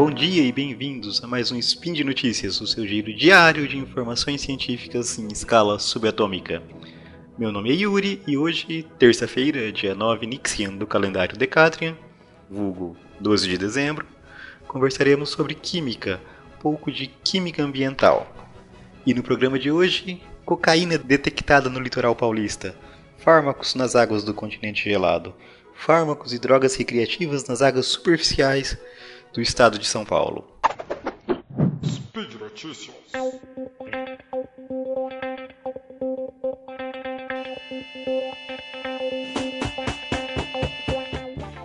Bom dia e bem-vindos a mais um Spin de Notícias, o seu giro diário de informações científicas em escala subatômica. Meu nome é Yuri e hoje, terça-feira, dia 9 Nixian do calendário Decatrian, vulgo 12 de dezembro, conversaremos sobre química, pouco de química ambiental. E no programa de hoje, cocaína detectada no litoral paulista, fármacos nas águas do continente gelado, fármacos e drogas recreativas nas águas superficiais do estado de São Paulo. Speed Notícias.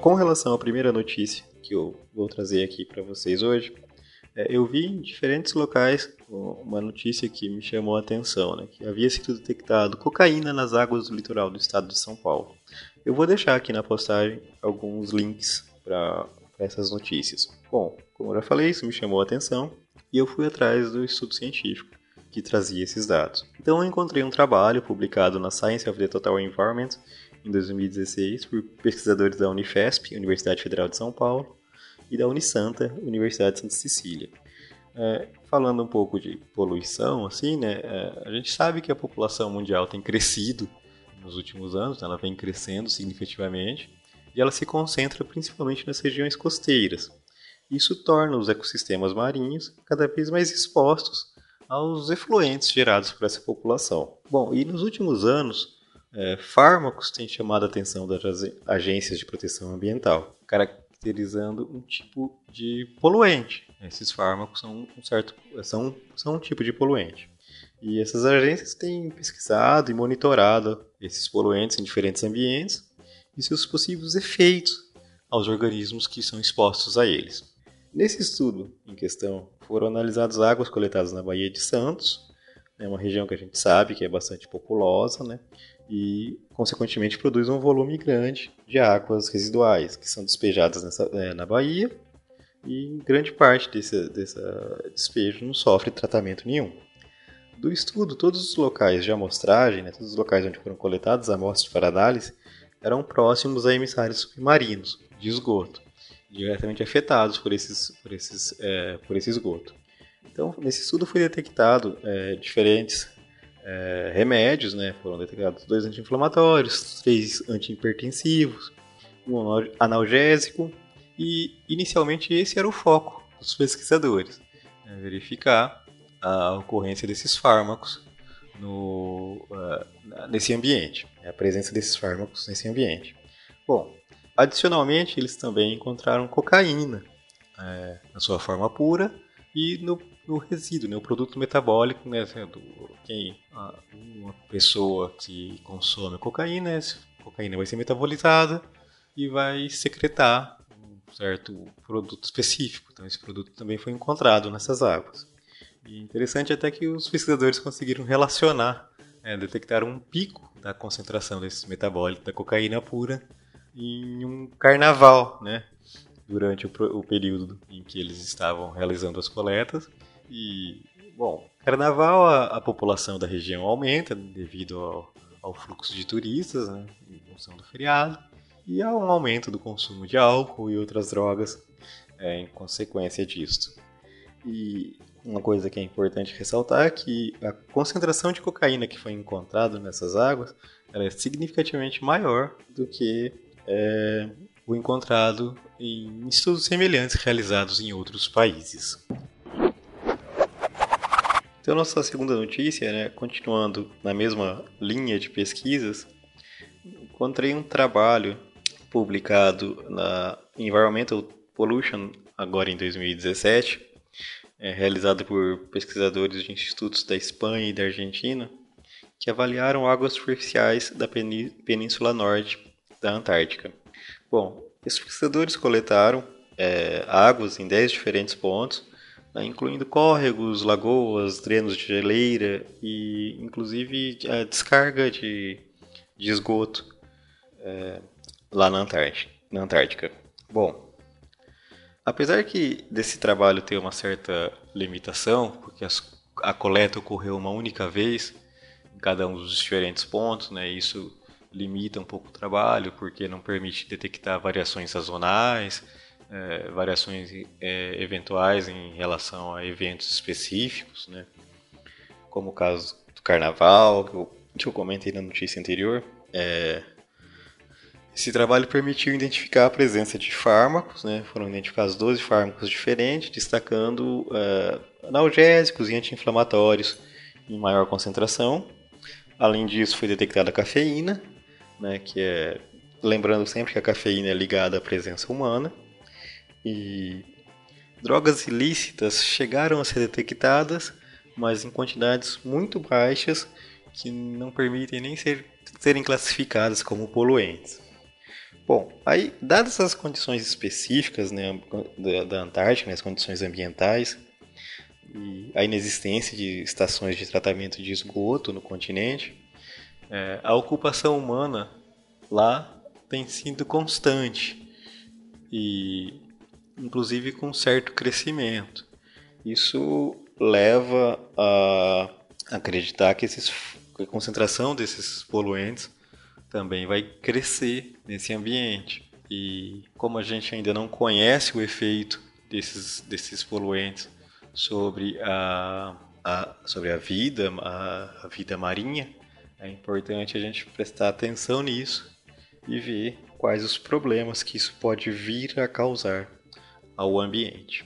Com relação à primeira notícia que eu vou trazer aqui para vocês hoje, é, eu vi em diferentes locais uma notícia que me chamou a atenção, né, que havia sido detectado cocaína nas águas do litoral do estado de São Paulo. Eu vou deixar aqui na postagem alguns links para essas notícias. Bom, como eu já falei, isso me chamou a atenção e eu fui atrás do estudo científico que trazia esses dados. Então eu encontrei um trabalho publicado na Science of the Total Environment em 2016 por pesquisadores da Unifesp, Universidade Federal de São Paulo, e da Unisanta, Universidade de Santa Cecília. É, falando um pouco de poluição, assim, né, é, a gente sabe que a população mundial tem crescido nos últimos anos, né, ela vem crescendo significativamente, e ela se concentra principalmente nas regiões costeiras. Isso torna os ecossistemas marinhos cada vez mais expostos aos efluentes gerados por essa população. Bom, e nos últimos anos, é, fármacos têm chamado a atenção das agências de proteção ambiental, caracterizando um tipo de poluente. Esses fármacos são um certo são, são um tipo de poluente. E essas agências têm pesquisado e monitorado esses poluentes em diferentes ambientes e seus possíveis efeitos aos organismos que são expostos a eles. Nesse estudo em questão, foram analisadas águas coletadas na Baía de Santos, né, uma região que a gente sabe que é bastante populosa, né, e consequentemente produz um volume grande de águas residuais que são despejadas nessa, é, na Baía e grande parte desse, desse despejo não sofre tratamento nenhum. Do estudo, todos os locais de amostragem, né, todos os locais onde foram coletadas amostras para análise, eram próximos a emissários submarinos de esgoto, diretamente afetados por, esses, por, esses, é, por esse esgoto. Então, nesse estudo foi detectado é, diferentes é, remédios, né? foram detectados dois anti-inflamatórios, três antihipertensivos, um analgésico, e inicialmente esse era o foco dos pesquisadores, né? verificar a ocorrência desses fármacos no, uh, nesse ambiente, a presença desses fármacos nesse ambiente. Bom, adicionalmente, eles também encontraram cocaína é, na sua forma pura e no, no resíduo, né, o produto metabólico, né, do, quem, uma pessoa que consome cocaína, essa cocaína vai ser metabolizada e vai secretar um certo produto específico. Então, esse produto também foi encontrado nessas águas. E interessante até que os pesquisadores conseguiram relacionar, é, detectar um pico da concentração desses metabólitos da cocaína pura em um carnaval, né? Durante o, o período em que eles estavam realizando as coletas. E, bom, carnaval a, a população da região aumenta devido ao, ao fluxo de turistas, né, em função do feriado, e há um aumento do consumo de álcool e outras drogas é, em consequência disso. E uma coisa que é importante ressaltar é que a concentração de cocaína que foi encontrada nessas águas é significativamente maior do que é, o encontrado em estudos semelhantes realizados em outros países. Então, nossa segunda notícia, né, continuando na mesma linha de pesquisas, encontrei um trabalho publicado na Environmental Pollution, agora em 2017, é, realizado por pesquisadores de institutos da Espanha e da Argentina, que avaliaram águas superficiais da Península Norte da Antártica. Bom, esses pesquisadores coletaram é, águas em 10 diferentes pontos, né, incluindo córregos, lagoas, drenos de geleira e inclusive a descarga de, de esgoto é, lá na Antártica, na Antártica. Bom, Apesar que desse trabalho ter uma certa limitação, porque as, a coleta ocorreu uma única vez em cada um dos diferentes pontos, né? Isso limita um pouco o trabalho, porque não permite detectar variações sazonais é, variações é, eventuais em relação a eventos específicos, né? como o caso do carnaval, que eu, que eu comentei na notícia anterior. É, esse trabalho permitiu identificar a presença de fármacos, né? foram identificados 12 fármacos diferentes, destacando uh, analgésicos e anti-inflamatórios em maior concentração. Além disso, foi detectada a cafeína, né? que é lembrando sempre que a cafeína é ligada à presença humana. E drogas ilícitas chegaram a ser detectadas, mas em quantidades muito baixas que não permitem nem ser, serem classificadas como poluentes. Bom, aí, dadas as condições específicas né, da, da Antártica, né, as condições ambientais, e a inexistência de estações de tratamento de esgoto no continente, é, a ocupação humana lá tem sido constante e inclusive com certo crescimento. Isso leva a acreditar que, esses, a concentração desses poluentes também vai crescer nesse ambiente. E como a gente ainda não conhece o efeito desses, desses poluentes sobre a, a, sobre a vida, a, a vida marinha, é importante a gente prestar atenção nisso e ver quais os problemas que isso pode vir a causar ao ambiente.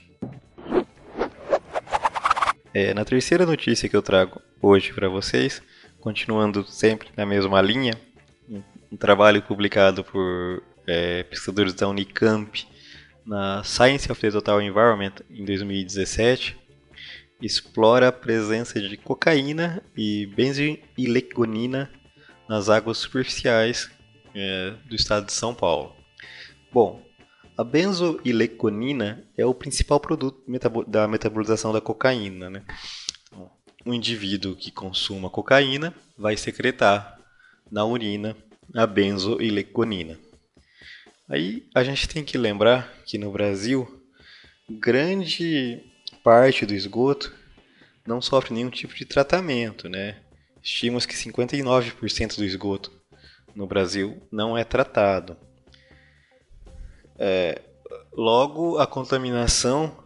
É, na terceira notícia que eu trago hoje para vocês, continuando sempre na mesma linha, um trabalho publicado por é, pesquisadores da Unicamp na Science of the Total Environment em 2017 explora a presença de cocaína e benzoilegonina nas águas superficiais é, do estado de São Paulo. Bom, a benzoilegonina é o principal produto da metabolização da cocaína. Né? Então, um indivíduo que consuma cocaína vai secretar na urina a benzoilegonina. Aí a gente tem que lembrar que no Brasil, grande parte do esgoto não sofre nenhum tipo de tratamento, né? Estimamos que 59% do esgoto no Brasil não é tratado. É, logo, a contaminação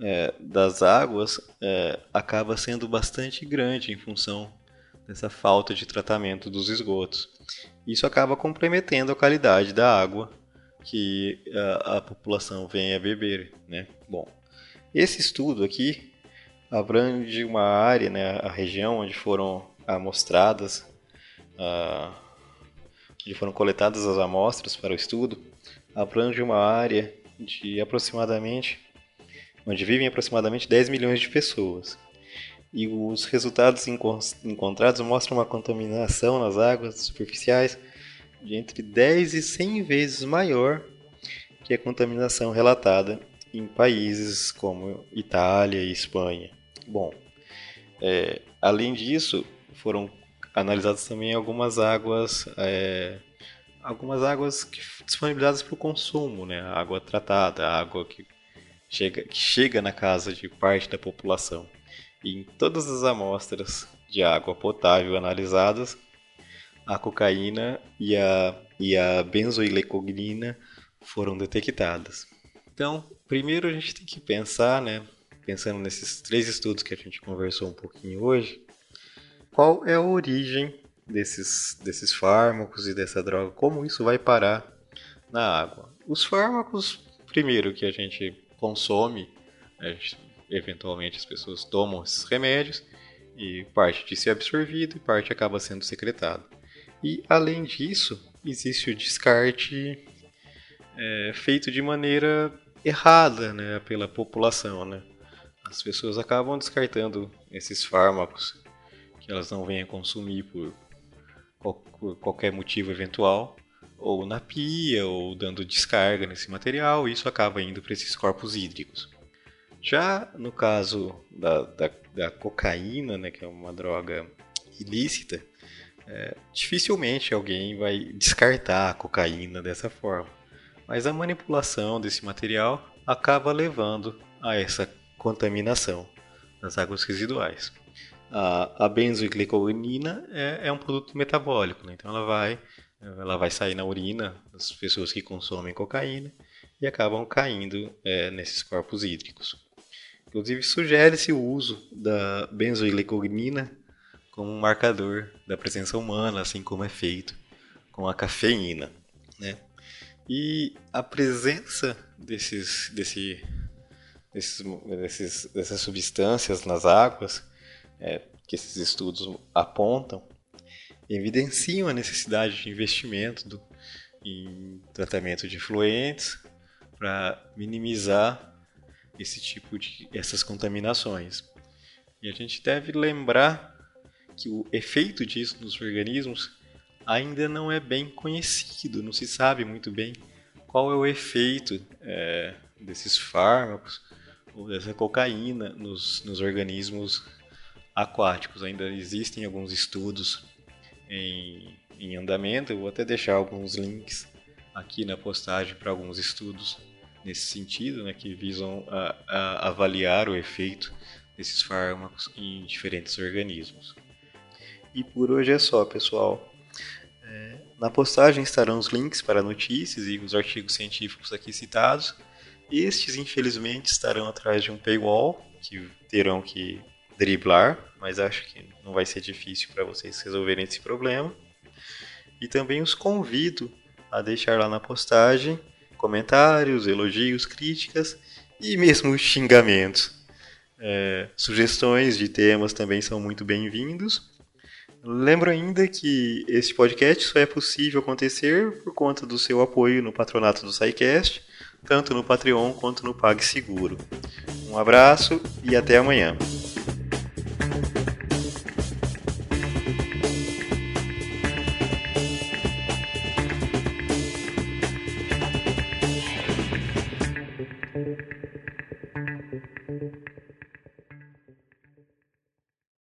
é, das águas é, acaba sendo bastante grande em função dessa falta de tratamento dos esgotos. Isso acaba comprometendo a qualidade da água que a, a população vem a beber. Né? Bom, esse estudo aqui abrange uma área, né, a região onde foram amostradas uh, onde foram coletadas as amostras para o estudo, abrange uma área de aproximadamente onde vivem aproximadamente 10 milhões de pessoas. E os resultados encontrados mostram uma contaminação nas águas superficiais de entre 10 e 100 vezes maior que a contaminação relatada em países como Itália e Espanha. Bom, é, além disso, foram analisadas também algumas águas, é, algumas águas que, disponibilizadas para o consumo, né? água tratada, água que chega, que chega na casa de parte da população. Em todas as amostras de água potável analisadas, a cocaína e a, e a benzoilecognina foram detectadas. Então, primeiro a gente tem que pensar, né, pensando nesses três estudos que a gente conversou um pouquinho hoje, qual é a origem desses, desses fármacos e dessa droga, como isso vai parar na água. Os fármacos, primeiro, que a gente consome, a gente, eventualmente as pessoas tomam esses remédios e parte disso é absorvido e parte acaba sendo secretado. E além disso, existe o descarte é, feito de maneira errada né, pela população. Né? As pessoas acabam descartando esses fármacos que elas não venham consumir por, por qualquer motivo eventual, ou na pia, ou dando descarga nesse material, e isso acaba indo para esses corpos hídricos. Já no caso da, da, da cocaína, né, que é uma droga ilícita, é, dificilmente alguém vai descartar a cocaína dessa forma. Mas a manipulação desse material acaba levando a essa contaminação nas águas residuais a, a é, é um produto metabólico, né? então ela vai, ela vai sair na urina das pessoas que consomem cocaína e acabam caindo é, nesses corpos hídricos. Inclusive, sugere-se o uso da benzoilecognina como um marcador da presença humana, assim como é feito com a cafeína. Né? E a presença desses, desse, desses, desses, dessas substâncias nas águas, é, que esses estudos apontam, evidenciam a necessidade de investimento do, em tratamento de efluentes para minimizar esse tipo de essas contaminações. E a gente deve lembrar que o efeito disso nos organismos ainda não é bem conhecido, não se sabe muito bem qual é o efeito é, desses fármacos ou dessa cocaína nos, nos organismos aquáticos. Ainda existem alguns estudos em, em andamento, eu vou até deixar alguns links aqui na postagem para alguns estudos nesse sentido, né, que visam a, a avaliar o efeito desses fármacos em diferentes organismos. E por hoje é só, pessoal. É, na postagem estarão os links para notícias e os artigos científicos aqui citados. Estes, infelizmente, estarão atrás de um paywall que terão que driblar, mas acho que não vai ser difícil para vocês resolverem esse problema. E também os convido a deixar lá na postagem comentários, elogios, críticas e mesmo xingamentos. É, sugestões de temas também são muito bem-vindos. Lembro ainda que este podcast só é possível acontecer por conta do seu apoio no patronato do SciCast, tanto no Patreon quanto no PagSeguro. Um abraço e até amanhã.